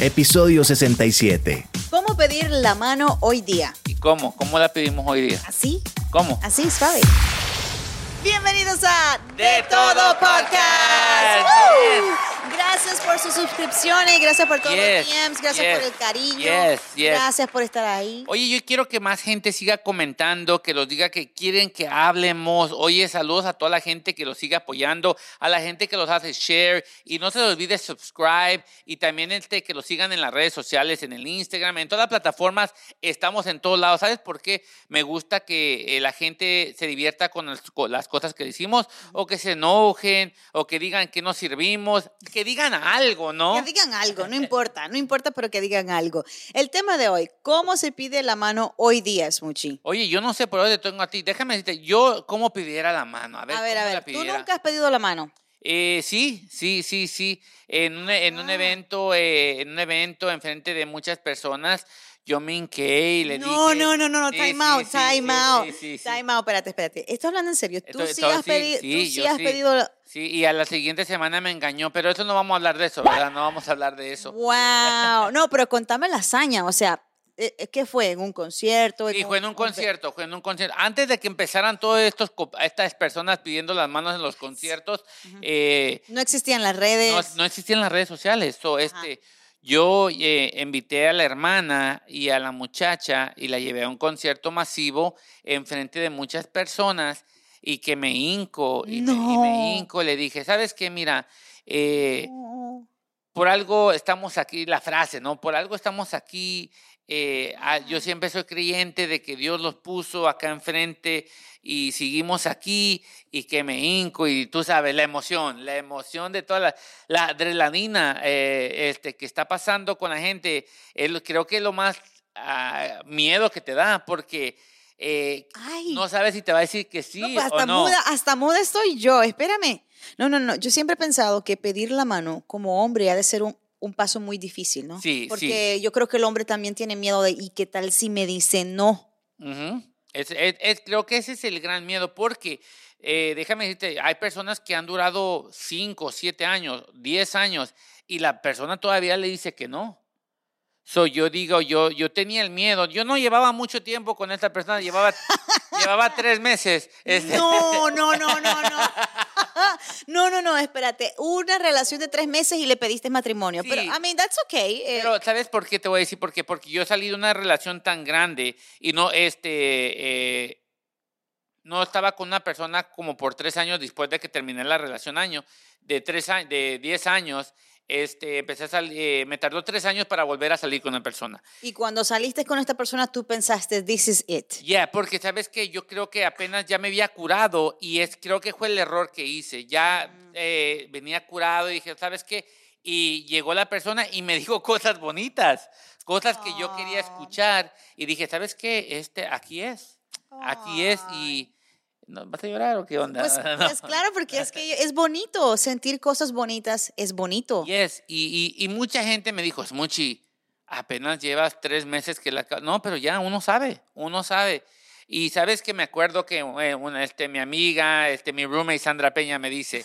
episodio 67. ¿Cómo pedir la mano hoy día? ¿Y cómo? ¿Cómo la pedimos hoy día? ¿Así? ¿Cómo? Así, suave. Bienvenidos a De Todo Podcast. ¡Woo! Gracias por sus suscripciones, gracias por todos Yes, los DMs, gracias yes, por el cariño. yes. Gracias por estar ahí. Oye, yo quiero que más gente siga comentando, que los diga que quieren que hablemos. Oye, saludos a toda la gente que los sigue apoyando, a la gente que los hace share y no se les olvide subscribe y también este, que los sigan en las redes sociales, en el Instagram, en todas las plataformas. Estamos en todos lados. ¿Sabes por qué? Me gusta que eh, la gente se divierta con, las- con las cosas que decimos o que se enojen o que digan que no servimos, que digan algo, ¿no? Que digan algo, no importa, no importa, pero que digan algo. El tema de hoy, ¿cómo se pide la mano hoy día, Smuchi? Oye, yo no sé por dónde tengo a ti. Déjame decirte, yo cómo pidiera la mano. A ver, A ver, a ¿cómo ver, ¿tú nunca has pedido la mano? Eh, sí, sí, sí, sí. En un, en un Ah. evento, eh, en un evento enfrente de muchas personas, yo me hinqué y le No, dije. no, no, no, no, time sí, out, sí, time sí, out, time out, espérate, espérate. Estoy hablando en serio, tú sí has pedido, sí, tú has pedido y a la siguiente semana me engañó, pero eso no vamos a hablar de eso, ¿verdad? No vamos a hablar de eso. Wow, no, pero contame la hazaña, o sea, eh, eh, ¿qué fue? ¿En un concierto? Sí, fue en un concierto, fue en un concierto. Antes de que empezaran todas estas personas pidiendo las manos en los conciertos, eh, No existían las redes. no, no existían las redes sociales. So, este, yo eh, invité a la hermana y a la muchacha y la llevé a un concierto masivo en frente de muchas personas y que me hinco y, me, y No. me hinco. Le dije, ¿sabes qué? Mira, eh, por algo estamos aquí, la frase, ¿no? Por algo estamos aquí. Eh, ah, yo siempre soy creyente de que Dios los puso acá enfrente y seguimos aquí y que me hinco y tú sabes, la emoción, la emoción de toda la, la adrenalina eh, este, que está pasando con la gente, creo que es lo más ah, miedo que te da porque eh, Ay, no sabes si te va a decir que sí no, pues hasta o no. muda, hasta muda estoy yo, espérame. No, no, no, yo siempre he pensado que pedir la mano como hombre ha de ser un, un paso muy difícil, ¿no? Sí, sí. Porque yo creo que el hombre también tiene miedo de, ¿y qué tal si me dice no? Ujú. Es- es- es- creo que ese es el gran miedo porque, eh, déjame decirte, hay personas que han durado 5, 7 años, 10 años y la persona todavía le dice que no. So, yo digo, yo, yo tenía el miedo. Yo no llevaba mucho tiempo con esta persona, llevaba, llevaba tres meses. este, No, no, no, no, no. No, no, no, espérate. Una relación de tres meses y le pediste matrimonio. Pero. I mean, that's okay. eh, Pero, ¿sabes por qué te voy a decir? por qué? Porque yo salí de una relación tan grande y no, este, eh, no estaba con una persona como por tres años después de que terminé la relación año, de tres de diez años, este, empecé a salir, me tardó tres años para volver a salir con una persona. y cuando saliste con esta persona, tú pensaste, this is it. Ya, porque sabes que yo creo que apenas ya me había curado y es creo que fue el error que hice. Ya eh, venía curado y dije, ¿sabes qué? Y llegó la persona y me dijo cosas bonitas, cosas que yo quería escuchar y dije, ¿sabes qué? Este aquí es. Aquí es y ¿no, ¿vas a llorar o qué onda? Pues, No. pues claro, porque es que es bonito, sentir cosas bonitas es bonito. Yes, y, y, y mucha gente me dijo, Smuchi, apenas llevas tres meses que la... ca-". No, pero ya uno sabe, uno sabe. Y sabes que me acuerdo que eh, una, este, mi amiga, este, mi roommate Sandra Peña me dice,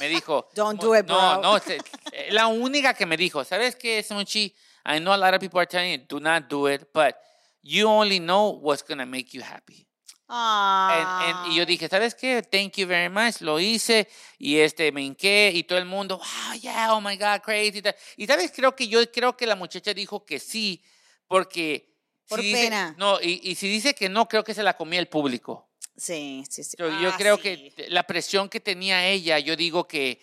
me dijo... Don't "Mu- do it, No, bro." no, se- eh, la única que me dijo, ¿sabes qué, Smuchi? I know a lot of people are telling you, do not do it, but you only know what's going to make you happy. Ah. en- y yo dije, ¿sabes qué? Thank you very much. Lo hice y este me hinqué y todo el mundo, wow, yeah, oh my God, crazy. y sabes, creo que yo creo que la muchacha dijo que sí, porque. Por si dice- pena. no, y, y si dice que no, creo que se la comía el público. Sí, sí, sí. Yo, yo Ah, creo sí. que la presión que tenía ella, yo digo que,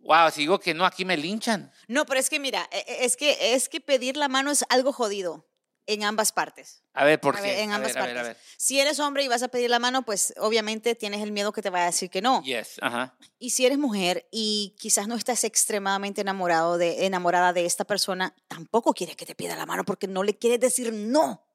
wow, si digo que no, aquí me linchan. No, pero es que mira, e- e- es que, es que pedir la mano es algo jodido en ambas partes. A ver, ¿por A qué? ver, en A ambas a ver, partes. a ver. Si eres hombre y vas a pedir la mano, pues obviamente tienes el miedo que te va a decir que no. Yes, ajá. Y si eres mujer y quizás no estás extremadamente enamorado de, enamorada de esta persona, tampoco quieres que te pida la mano porque no le quieres decir no.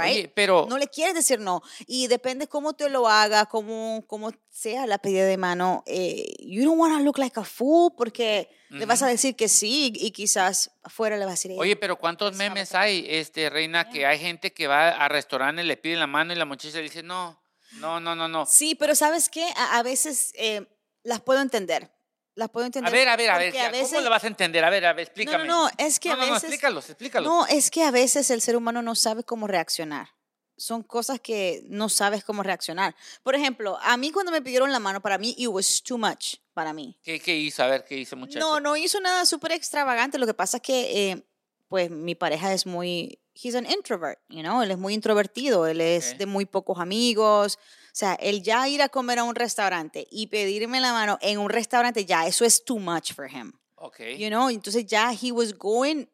Right? Oye, pero. No le quieres decir no. Y depende cómo te lo haga, cómo, cómo sea la pedida de mano. eh, you don't want to look like a fool porque le vas a decir que sí y quizás afuera le vas a decir. "Hey, Oye, pero ¿cuántos memes hay, este, Reina, que hay gente que va a restaurantes, le piden la mano y la muchacha le dice, no, no, no, no, no. Sí, pero ¿sabes qué? A, a veces eh, las puedo entender. Las puedo A entender. ver, a ver, a ver, a ¿cómo veces- le vas a entender? A ver, a ver, No, explícame. no, no, es que no, a no, no, veces... explícalos, explícalos. No, es que a veces el ser humano no sabe cómo reaccionar. Son cosas que no sabes cómo reaccionar. Por ejemplo, a mí cuando me pidieron la mano, para mí, it was too much para mí. ¿Qué, ¿Qué hizo? A ver, ¿qué hizo, muchacho? No, no hizo nada súper extravagante. Lo que pasa es que, eh, pues, mi pareja es muy, he's an introvert, you know, él es muy introvertido, él es Ok. de muy pocos amigos. O sea, él ya ir a comer a un restaurante y pedirme la mano en un restaurante, ya, eso es too much for him. Ok. You know, entonces ya he was going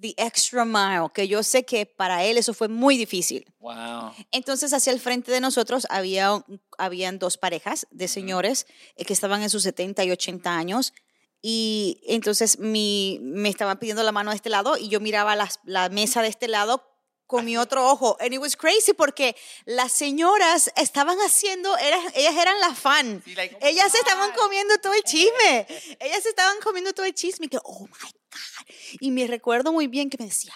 the extra mile, que yo sé que para él eso fue muy difícil. Wow. Entonces, hacia el frente de nosotros había, habían dos parejas de señores eh, que estaban en sus 70 y 80 años. Y entonces mi, me estaban pidiendo la mano de este lado y yo miraba las- la mesa de este lado con mi otro ojo. And it was crazy porque las señoras estaban haciendo, era- ellas eran la fan. Sí, like, oh ellas se estaban comiendo todo el chisme. ellas se estaban comiendo todo el chisme. Y que, oh my God. Y me recuerdo muy bien que me decía,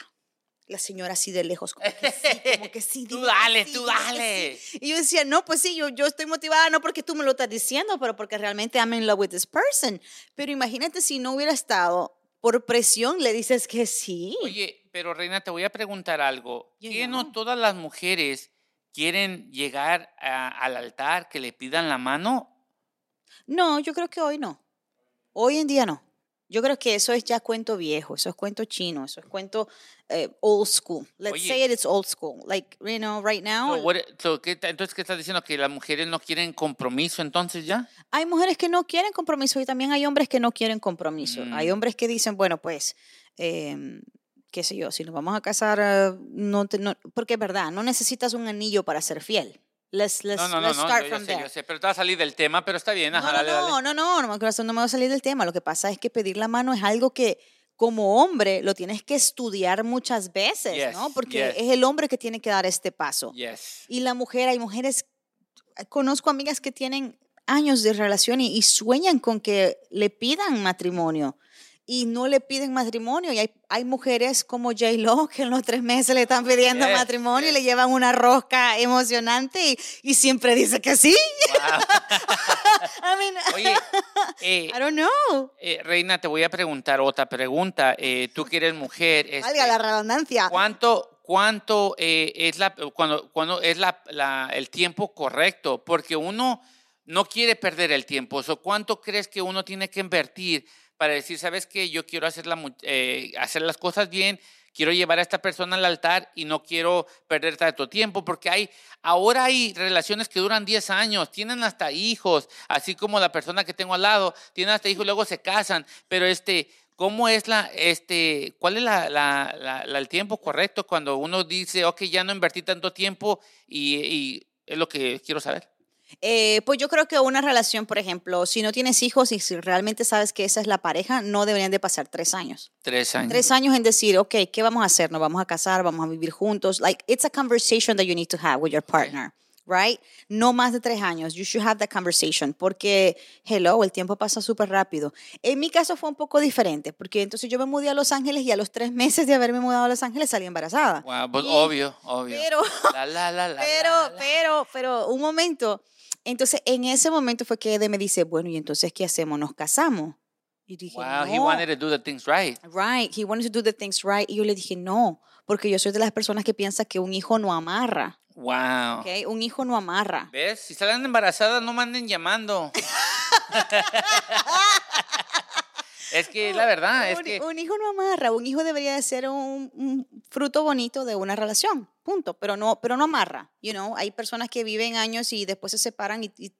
la señora así de lejos, como que sí, como que sí. Tú dale, sí, tú dale. sí. Y yo decía, no, pues sí, yo, yo estoy motivada no porque tú me lo estás diciendo, pero porque realmente I'm in love with this person. Pero imagínate si no hubiera estado por presión, le dices que sí. Oye, pero Reina, te voy a preguntar algo. You ¿Qué no todas las mujeres quieren llegar a- al altar que le pidan la mano? No, yo creo que hoy no. Hoy en día no. Yo creo que eso es ya cuento viejo, eso es cuento chino, eso es cuento eh, old school. Let's Oye. say it, it's old school. Like, you know, right now, So, what- so, ¿qué ta- entonces, ¿qué estás diciendo? ¿Que las mujeres no quieren compromiso entonces ya? hay mujeres que no quieren compromiso y también hay hombres que no quieren compromiso. Hay Mm. hombres que dicen, bueno, pues, em, qué sé yo, si nos vamos a casar, eh, no, te- no- porque es verdad, no necesitas un anillo para ser fiel. Let's, let's, No, no, no, let's no, start yo, yo from sé, there. yo sé, pero te va a salir del tema, pero está bien, No, ajá, no, dale, dale. no, no, no, no, corazón, no me voy a salir del tema. Lo que pasa es que pedir la mano es algo que como hombre lo tienes que estudiar muchas veces, Yes, ¿no? Porque yes. es el hombre que tiene que dar este paso. Yes. Y la mujer, hay mujeres, conozco amigas que tienen años de relación y, y sueñan con que le pidan matrimonio y no le piden matrimonio. Y hay, hay mujeres como J-Lo que en los tres meses le están pidiendo Yes, matrimonio y yes. le llevan una rosca emocionante y, y siempre dice que sí. I mean, Oye, eh, I don't know. eh, Reina, te voy a preguntar otra pregunta. Eh, tú que eres mujer, este, Valga la redundancia. ¿cuánto, cuánto eh, es, la, cuando, cuando es la, la- el tiempo correcto? Porque uno no quiere perder el tiempo. O ¿Cuánto crees que uno tiene que invertir para decir, sabes que yo quiero hacer, la eh, hacer las cosas bien, quiero llevar a esta persona al altar y no quiero perder tanto tiempo? Porque hay, ahora hay relaciones que duran 10 años, tienen hasta hijos, así como la persona que tengo al lado, tienen hasta hijos, luego se casan, pero este... ¿Cómo es la, este, cuál es la- la- la- el tiempo correcto cuando uno dice, ok, ya no invertí tanto tiempo y, y es lo que quiero saber? Eh, pues yo creo que una relación, por ejemplo, si no tienes hijos y si realmente sabes que esa es la pareja, no deberían de pasar tres años. Tres años. Tres años en decir, ok, ¿qué vamos a hacer? ¿Nos vamos a casar? ¿Vamos a vivir juntos? Like, it's a conversation that you need to have with your partner, right? No más de tres años. You should have that conversation porque, hello, el tiempo pasa súper rápido. En mi caso fue un poco diferente porque entonces yo me mudé a Los Ángeles y a los tres meses de haberme mudado a Los Ángeles salí embarazada. Wow, pues, Y- obvio, obvio. Pero, La, la, la, pero, pero, pero, un momento. Entonces, en ese momento fue que Ede me dice, bueno, ¿y entonces qué hacemos? ¿Nos casamos? Y dije, Wow, he no. wanted to do the things right. Right, he wanted to do the things right. Y yo le dije, no, porque yo soy de las personas que piensa que un hijo no amarra, Wow. ¿ok? Un hijo no amarra. ¿Ves? Si salen embarazadas, no manden llamando. es que es la verdad, es un, que un hijo no amarra, un hijo debería de ser un, un fruto bonito de una relación, punto, pero no, pero no amarra, you know, hay personas que viven años y después se separan y, y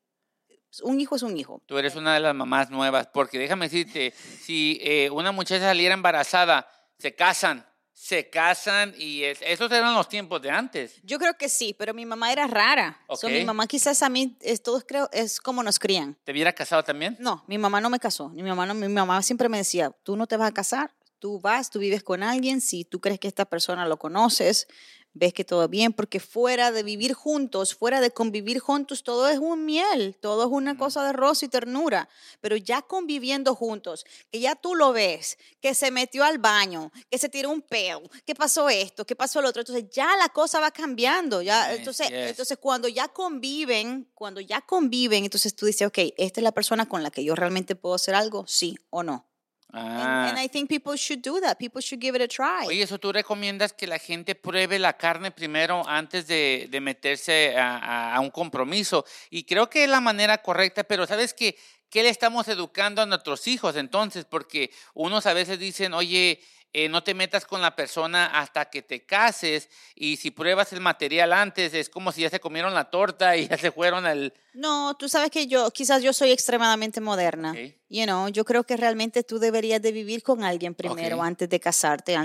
un hijo es un hijo. tú eres una de las mamás nuevas, porque déjame decirte, si eh, una muchacha saliera embarazada, se casan, se casan y es- esos eran los tiempos de antes. Yo creo que sí, pero mi mamá era rara. So, mi mamá quizás a mí, es, todos creo, es como nos crían. ¿Te hubiera casado también? No, mi mamá no me casó. Mi mamá, no, mi mamá siempre me decía, tú no te vas a casar, tú vas, tú vives con alguien, si tú crees que esta persona lo conoces, ves que todo bien, porque fuera de vivir juntos, fuera de convivir juntos, todo es un miel, todo es una cosa de rosa y ternura, pero ya conviviendo juntos, que ya tú lo ves, que se metió al baño, que se tiró un pedo, que pasó esto, que pasó lo otro, entonces ya la cosa va cambiando, ya, entonces, yes. entonces cuando ya conviven, cuando ya conviven, entonces tú dices, ok, esta es la persona con la que yo realmente puedo hacer algo, sí o no. And, Ah. and I think people should do that. People should give it a try. Oye, eso tú recomiendas que la gente pruebe la carne primero antes de, de meterse a, a- a un compromiso. Y creo que es la manera correcta, pero ¿sabes qué? ¿Qué le estamos educando a nuestros hijos entonces? Porque unos a veces dicen, oye, eh, no te metas con la persona hasta que te cases y si pruebas el material antes es como si ya se comieron la torta y ya se fueron al... No, tú sabes que yo, quizás yo soy extremadamente moderna. Ok. You know, yo creo que realmente tú deberías de vivir con alguien primero antes de casarte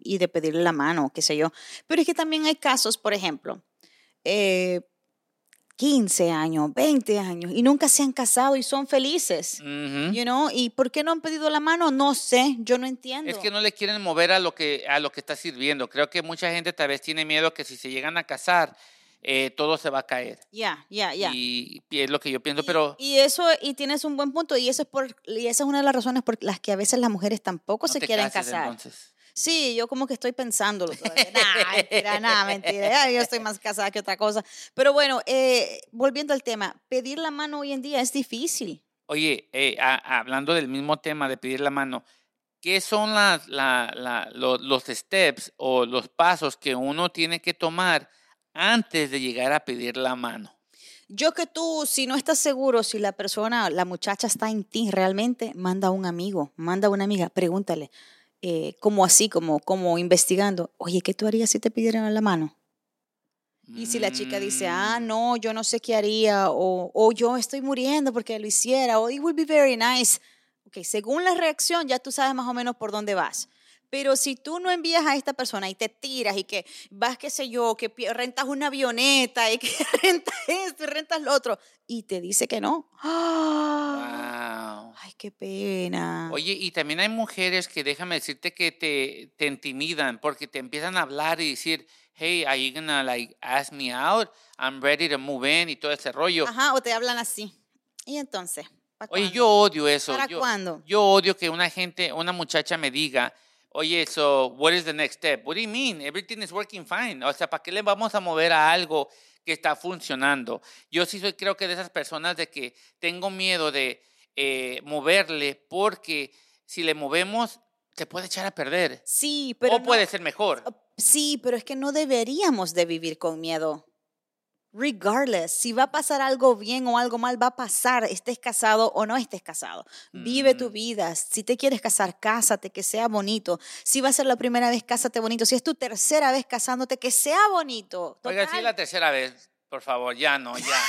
y de pedirle la mano, qué sé yo. Pero es que también hay casos, por ejemplo, eh, 15 años, 20 años y nunca se han casado y son felices. You know, ¿y por qué no han pedido la mano? No sé, yo no entiendo. Es que no le quieren mover a lo que, a lo que está sirviendo. Creo que mucha gente tal vez tiene miedo que si se llegan a casar, eh, todo se va a caer. Ya, ya, ya. Y, y es lo que yo pienso, Y- pero Y, eso, y tienes un buen punto, y eso es por, y esa es una de las razones por las que a veces las mujeres tampoco no se quieren cases, casar. entonces. Sí, yo como que estoy pensándolo todavía. Nah, mentira, nada, mentira. Yo estoy más casada que otra cosa. Pero bueno, eh, volviendo al tema, pedir la mano hoy en día es difícil. Oye, eh, a- hablando del mismo tema de pedir la mano, ¿qué son las, la- la- lo- los steps o los pasos que uno tiene que tomar antes de llegar a pedir la mano? Yo que tú, si no estás seguro si la persona, la muchacha está en ti realmente, manda a un amigo, manda a una amiga, pregúntale, eh, como así, como, como investigando, oye, ¿qué tú harías si te pidieran la mano? Y si la chica dice, ah, Mm, no, yo no sé qué haría, o, o yo estoy muriendo porque lo hiciera, o it would be very nice. Ok, según la reacción, ya tú sabes más o menos por dónde vas. Pero si tú no envías a esta persona y te tiras y que vas, qué sé yo, que rentas una avioneta y que rentas esto y rentas lo otro, y te dice que no. ¡Ah! wow. Ay, qué pena. Oye, y también hay mujeres que déjame decirte que te, te intimidan porque te empiezan a hablar y decir, hey, are you gonna like ask me out? I'm ready to move in y todo ese rollo. Ajá, o te hablan así. Y entonces, ¿pa' Oye, cuándo? yo odio eso. ¿Para yo, cuándo? yo odio que una gente, una muchacha me diga, oye, so, what is the next step? What do you mean? Everything is working fine. O sea, ¿para qué le vamos a mover a algo que está funcionando? Yo sí soy, creo que de esas personas de que tengo miedo de eh, moverle porque si le movemos, se puede echar a perder. Sí, pero o puede no- ser mejor. Sí, pero es que no deberíamos de vivir con miedo. Regardless, si va a pasar algo bien o algo mal, va a pasar, estés casado o no estés casado. Vive tu Mm. vida. Si te quieres casar, cásate, que sea bonito. Si va a ser la primera vez, cásate bonito. Si es tu tercera vez casándote, que sea bonito. Oiga, si es Total. la tercera vez, por favor, ya no, ya.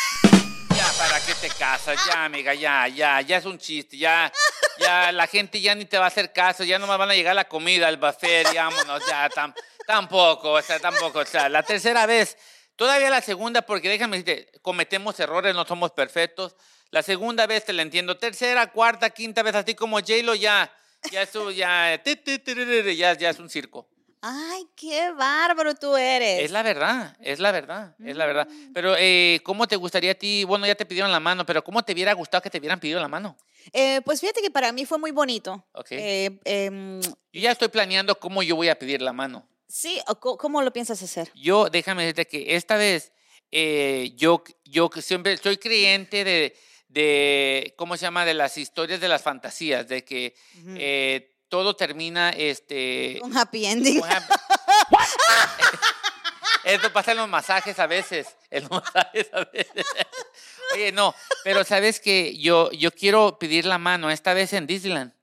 Ya, ¿para qué te casas? Ya, amiga, ya, ya, ya es un chiste, ya, ya, la gente ya ni te va a hacer caso, ya no más van a llegar la comida, el buffet, ya, vámonos, ya, tam- tampoco, o sea, tampoco, o sea, la tercera vez, todavía la segunda, porque déjame decirte, cometemos errores, no somos perfectos, la segunda vez te la entiendo, tercera, cuarta, quinta vez, así como J-Lo, ya, ya eso, ya, ya, ya es un circo. Ay, qué bárbaro tú eres. Es la verdad, es la verdad, es la verdad. Mm. Pero, eh, ¿cómo te gustaría a ti? Bueno, ya te pidieron la mano, pero ¿cómo te hubiera gustado que te hubieran pedido la mano? Eh, pues fíjate que para mí fue muy bonito. Ok. Eh, em, Yo ya estoy planeando cómo yo voy a pedir la mano. Sí, ¿cómo lo piensas hacer? Yo, déjame decirte que esta vez, eh, yo, yo siempre soy creyente de, de, ¿cómo se llama? De las historias de las fantasías, de que eh, todo termina, este... Un happy ending. Esto pasa en los masajes a veces. En los masajes a veces. Oye, no, pero sabes que yo, yo quiero pedir la mano, esta vez en Disneyland.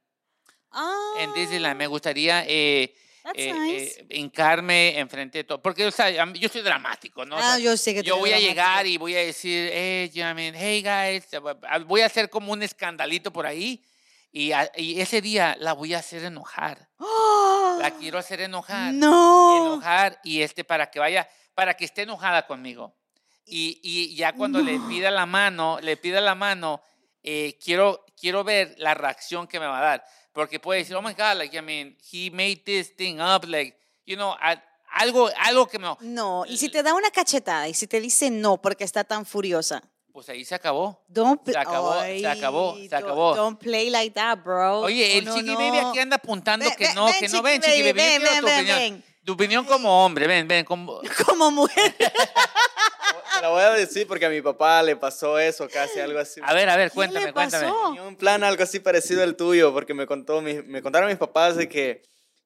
En Disneyland me Ah, gustaría eh, eh, nice. eh, hincarme enfrente de todo. Porque, o sea, yo soy dramático, ¿no? O Ah, sea, yo sé que yo voy a dramático. llegar y voy a decir, hey, you know what I mean, hey guys, voy a hacer como un escandalito por ahí. Y, a- y ese día la voy a hacer enojar. La quiero hacer enojar. No. enojar y este para que vaya, para que esté enojada conmigo. Y, y ya cuando le No. pida la mano, le pida la mano, eh, quiero, quiero ver la reacción que me va a dar. Porque puede decir, oh my God, like, I mean, he made this thing up, like, you know, I, algo, algo que me... No, y si te da una cachetada y si te dice no porque está tan furiosa. Pues ahí se acabó. Don't Se acabó, se acabó, se acabó. Don't play like that, bro. Oye, el No, no, Chiqui no. Baby aquí anda apuntando Ven, que no, ven, que no. Ven, Chiqui Baby, ven, ven, ven, ven. Tu opinión como hombre, ven, ven. Como... Como mujer. La voy a decir porque a mi papá le pasó eso, casi algo así. A ver, a ver, ¿Qué cuéntame, cuéntame. pasó? Tenía un plan algo así parecido al tuyo, porque me, contó, mi- me contaron mis papás de que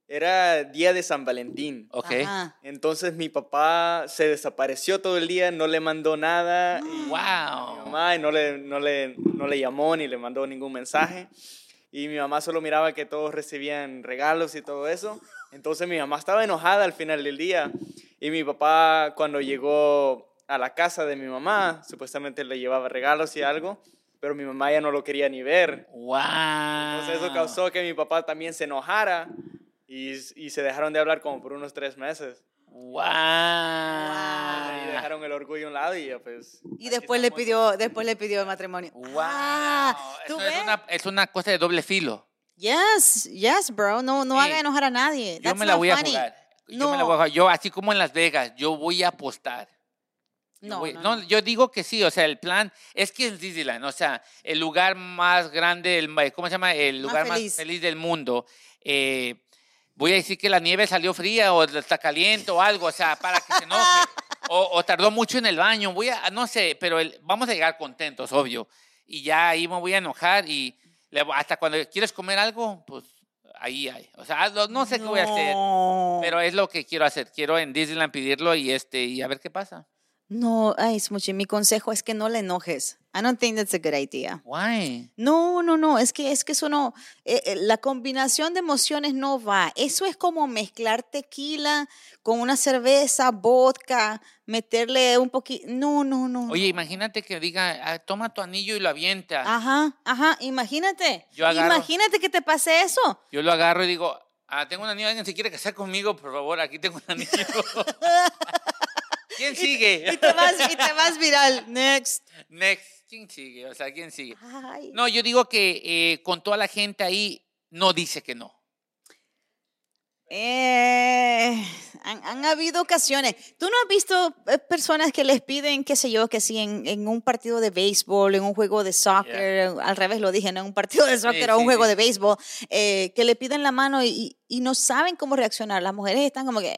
era día de San Valentín. Ok. Ajá. Entonces mi papá se desapareció todo el día, no le mandó nada. y mi Wow. mamá y no le, no, le, no le llamó ni le mandó ningún mensaje. Y mi mamá solo miraba que todos recibían regalos y todo eso. Entonces mi mamá estaba enojada al final del día. Y mi papá cuando llegó a la casa de mi mamá, supuestamente le llevaba regalos y algo, pero mi mamá ya no lo quería ni ver. Wow. Entonces eso causó que mi papá también se enojara y, y se dejaron de hablar como por unos tres meses. Wow. Y dejaron el orgullo a un lado y ya pues... Y después le pidió, después le pidió matrimonio. Wow. Ah, ¿tú Eso ves? es, una, es una cosa de doble filo. Yes, yes, bro. No, no haga enojar a nadie. Yo That's me la not voy a funny. jugar. Yo No. me la voy a jugar. Yo, así como en Las Vegas, yo voy a apostar. Yo No, voy- no, yo digo que sí, o sea, el plan es que es Disneyland, o sea, el lugar más grande, el, ¿cómo se llama? El Más lugar feliz. más feliz del mundo. Eh, voy a decir que la nieve salió fría o está caliente o algo, o sea, para que se enoje. o, o tardó mucho en el baño, voy a, no sé, pero el- vamos a llegar contentos, obvio. Y ya ahí me voy a enojar y hasta cuando quieres comer algo, pues ahí hay. O sea, no, sé qué voy a hacer. No. Pero es lo que quiero hacer. Quiero en Disneyland pedirlo y este y a ver qué pasa. No, ay, Smoochie, mi consejo es que no le enojes. I don't think that's a good idea. Why? No, no, no, es que es que eso no, eh, eh, la combinación de emociones no va. Eso es como mezclar tequila con una cerveza, vodka, meterle un poquito. No, no, no. Oye, imagínate que diga, "Ah, toma tu anillo y lo avienta. Ajá, ajá, imagínate. Yo agarro- Imagínate que te pase eso. Yo lo agarro y digo, ah, tengo un anillo, alguien se quiere casar conmigo, por favor, aquí tengo un anillo. ¿Quién sigue? Y te vas, y te vas viral. Next. Next. ¿Quién sigue? O sea, ¿quién sigue? Ay. No, yo digo que eh, con toda la gente ahí no dice que no. Eh, han, han habido ocasiones. ¿Tú no has visto eh, personas que les piden, qué sé yo, que si en, en un partido de béisbol, en un juego de soccer, al revés lo dije, no en un partido de soccer o un sí, juego sí. de béisbol, eh, que le piden la mano y, y- y no saben cómo reaccionar? Las mujeres están como que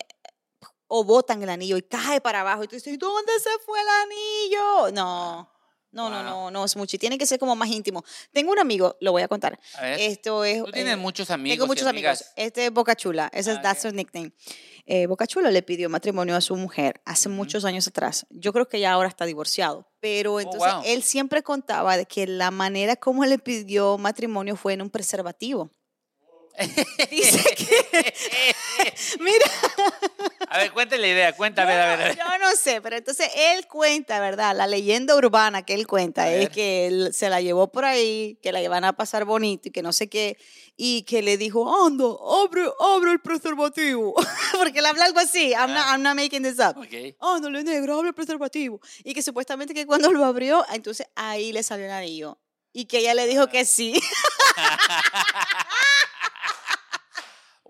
o botan el anillo y cae para abajo y tú dices, ¿dónde se fue el anillo? No. No, no, Wow. no, no es mucho. Tiene que ser como más íntimo. Tengo un amigo, lo voy a contar. A ver. Esto es. Tú tienes eh, muchos amigos. tengo y muchos amigos. Este es Boca Chula. Ese Ah, es that's ok. her nickname. Eh, Boca Chula le pidió matrimonio a su mujer hace muchos años atrás. Yo creo que ya ahora está divorciado. Pero entonces Oh, wow. él siempre contaba de que la manera como le pidió matrimonio fue en un preservativo. Dice que, mira, A ver, cuéntale la idea, cuéntame, a ver, a ver. yo no sé, pero entonces él cuenta, ¿verdad? La leyenda urbana que él cuenta es que él se la llevó por ahí, que la iban a pasar bonito y que no sé qué, y que le dijo, anda, abre, abre el preservativo. Porque él habla algo así, I'm, not, I'm not making this up. Ok. Ándale, negro, abre el preservativo. Y que supuestamente que cuando lo abrió, entonces ahí le salió el anillo. Y que ella le dijo que sí.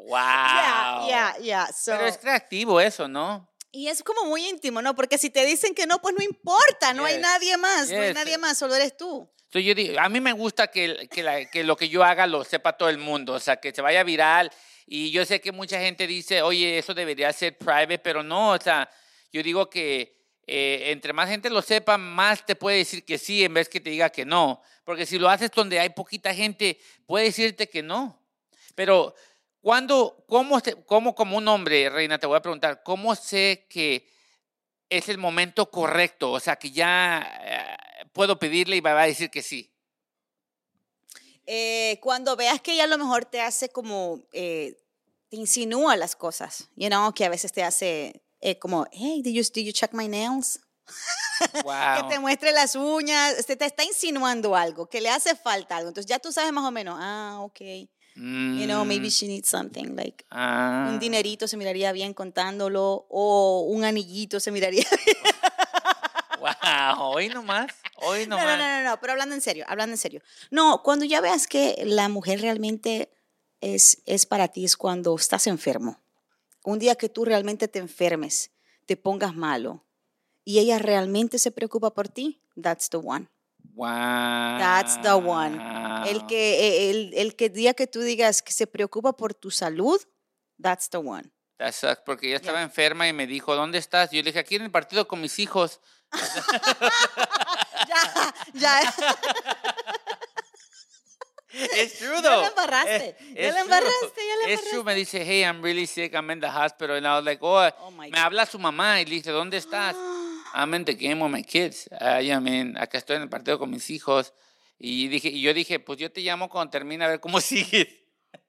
Wow. Ya, ya, ya. So- Pero es creativo eso, ¿no? Y es como muy íntimo, ¿no? Porque si te dicen que no, pues no importa, no hay Yes. nadie más, no hay Yes. nadie más, solo eres tú. Entonces yo digo, a mí me gusta que, que, la- que lo que yo haga lo sepa todo el mundo, o sea, que se vaya viral. Y yo sé que mucha gente dice, oye, eso debería ser private, pero no, o sea, yo digo que eh, entre más gente lo sepa, más te puede decir que sí en vez que te diga que no. Porque si lo haces donde hay poquita gente, puede decirte que no. Pero, ¿cuándo, cómo, se- cómo como un hombre, Reina, te voy a preguntar, cómo sé que es el momento correcto? O sea, que ya eh, puedo pedirle y me va a decir que sí. Eh, cuando veas que ella a lo mejor te hace como, eh, te insinúa las cosas, you know, que a veces te hace eh, como, hey, did you, did you check my nails? Que Wow. te muestre las uñas, este, te está insinuando algo, que le hace falta algo. Entonces ya tú sabes más o menos, ah, ok, you know, maybe Mm, she needs something, like ah. un dinerito se miraría bien contándolo, o un anillito se miraría bien. Wow, hoy nomás, hoy No, nomás. no, no, no, no, pero hablando en serio, hablando en serio. No, cuando ya veas que la mujer realmente es, es para ti, es cuando estás enfermo. un día que tú realmente te enfermes, te pongas malo y ella realmente se preocupa por ti, that's the one. Wow. That's the one. El que eh, el, el que día que tú digas que se preocupa por tu salud, that's the one. That sucks, porque ella estaba enferma y me dijo, ¿dónde estás? Yo le dije, aquí en el partido con mis hijos. ya, ya. Es true, Ya though. la embarraste, ya la true. embarraste, ya la Es true, me dice, hey, I'm really sick, I'm in the hospital. And I was like, oh, Oh, my me habla su mamá y le dice, ¿dónde estás? I'm in the game with my kids. I mean, acá estoy en el partido con mis hijos. Y, dije, y yo dije, pues yo te llamo cuando termine a ver cómo sigues.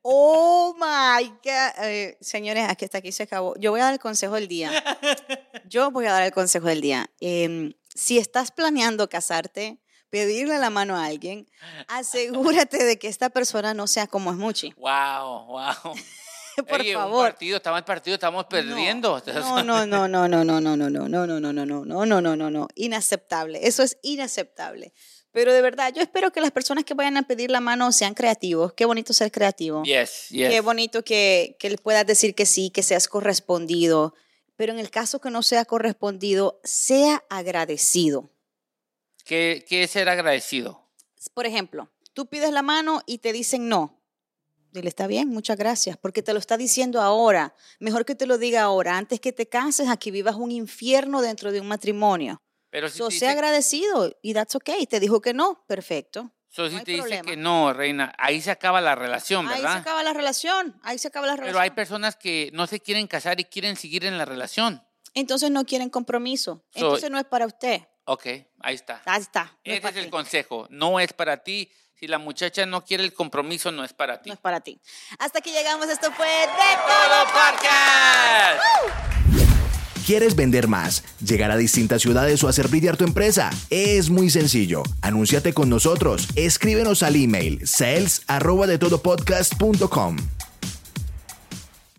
Oh my God. Eh, señores, aquí hasta aquí se acabó. Yo voy a dar el consejo del día. Yo voy a dar el consejo del día. Em, si estás planeando casarte, pedirle la mano a alguien, asegúrate de que esta persona no sea como es Muchi. Wow, wow. Por Un favor. partido, estamos en partido, estamos perdiendo. No, no, no, no, no, no, no, no, no, no, no, no, no, no, no, no, no, no, no. Inaceptable. Eso es inaceptable. Pero de verdad, yo espero que las personas que vayan a pedir la mano sean creativos. Qué bonito ser creativo. Yes, yes. Qué bonito que, que puedas decir que sí, que seas correspondido. Pero en el caso que no sea correspondido, sea agradecido. ¿Qué, qué es ser agradecido? Por ejemplo, tú pides la mano y te dicen no. Dile, está bien, muchas gracias, porque te lo está diciendo ahora. Mejor que te lo diga ahora, antes que te cases, a que vivas un infierno dentro de un matrimonio. Pero si So, sea agradecido y that's okay. Te dijo que no, perfecto. So, si No te dice que no, reina, ahí se acaba la relación, Ahí se ¿verdad? acaba la relación, ahí se acaba la relación. Pero hay personas que no se quieren casar y quieren seguir en la relación. Entonces no quieren compromiso. So- Entonces no es para usted. Ok, ahí está. Ahí está. No es Ese es el consejo. No es para ti. Si la muchacha no quiere el compromiso, no es para ti. No es para ti. Hasta que llegamos, esto fue de Todo podcast. ¿Quieres vender más, llegar a distintas ciudades o hacer brillar tu empresa? Es muy sencillo. Anúnciate con nosotros. Escríbenos al email sales arroba de todopodcast.com.